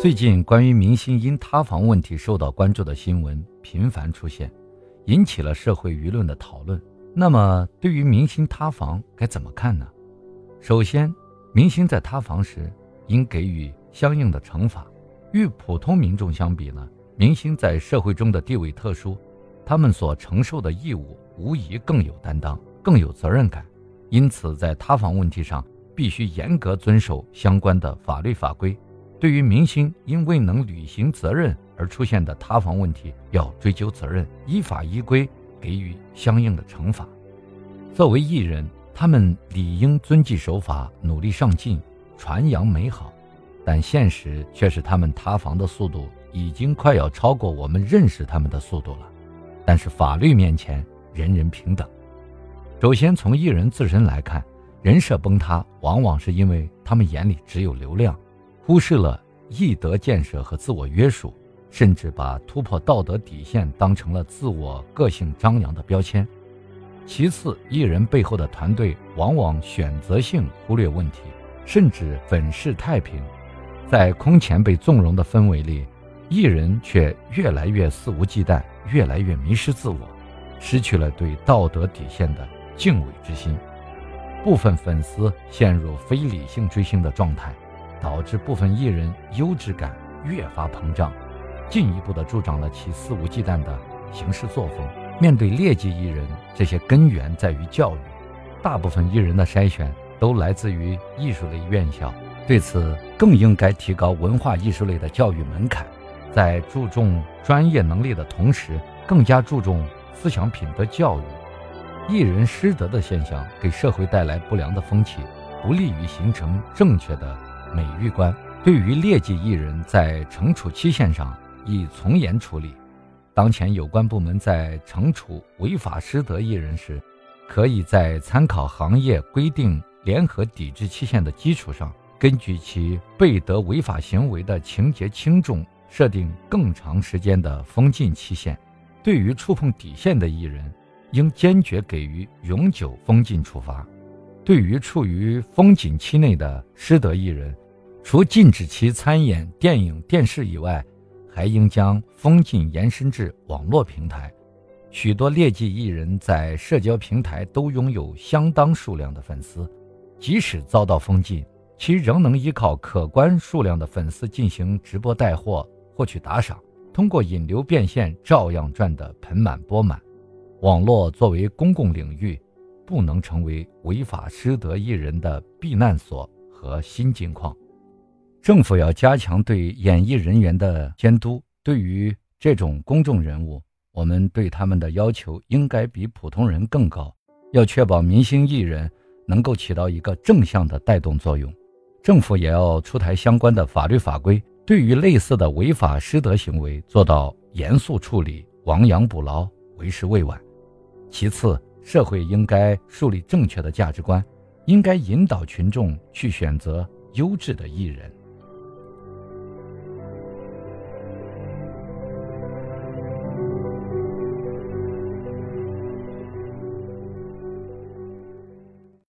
最近关于明星因塌房问题受到关注的新闻频繁出现，引起了社会舆论的讨论。那么，对于明星塌房该怎么看呢？首先，明星在塌房时应给予相应的惩罚。与普通民众相比呢，明星在社会中的地位特殊，他们所承受的义务无疑更有担当、更有责任感。因此，在塌房问题上，必须严格遵守相关的法律法规。对于明星因未能履行责任而出现的塌房问题，要追究责任，依法依规给予相应的惩罚。作为艺人，他们理应遵纪守法，努力上进，传扬美好。但现实却是他们塌房的速度已经快要超过我们认识他们的速度了。但是法律面前人人平等。首先从艺人自身来看，人设崩塌往往是因为他们眼里只有流量。忽视了艺德建设和自我约束，甚至把突破道德底线当成了自我个性张扬的标签。其次，艺人背后的团队往往选择性忽略问题，甚至粉饰太平，在空前被纵容的氛围里，艺人却越来越肆无忌惮，越来越迷失自我，失去了对道德底线的敬畏之心。部分粉丝陷入非理性追星的状态。导致部分艺人优质感越发膨胀，进一步的助长了其肆无忌惮的行事作风。面对劣迹艺人，这些根源在于教育。大部分艺人的筛选都来自于艺术类院校，对此更应该提高文化艺术类的教育门槛，在注重专业能力的同时，更加注重思想品德教育。艺人失德的现象给社会带来不良的风气，不利于形成正确的。美育观对于劣迹艺人，在惩处期限上亦从严处理。当前有关部门在惩处违法失德艺人时，可以在参考行业规定联合抵制期限的基础上，根据其背德违法行为的情节轻重，设定更长时间的封禁期限。对于触碰底线的艺人，应坚决给予永久封禁处罚。对于处于封禁期内的失德艺人，除禁止其参演电影、电视以外，还应将封禁延伸至网络平台。许多劣迹艺人在社交平台都拥有相当数量的粉丝，即使遭到封禁，其仍能依靠可观数量的粉丝进行直播带货、获取打赏，通过引流变现，照样赚得盆满钵满。网络作为公共领域。不能成为违法失德艺人的避难所和新金矿。政府要加强对演艺人员的监督。对于这种公众人物，我们对他们的要求应该比普通人更高。要确保明星艺人能够起到一个正向的带动作用，政府也要出台相关的法律法规，对于类似的违法失德行为做到严肃处理，亡羊补牢，为时未晚。其次。社会应该树立正确的价值观，应该引导群众去选择优质的艺人。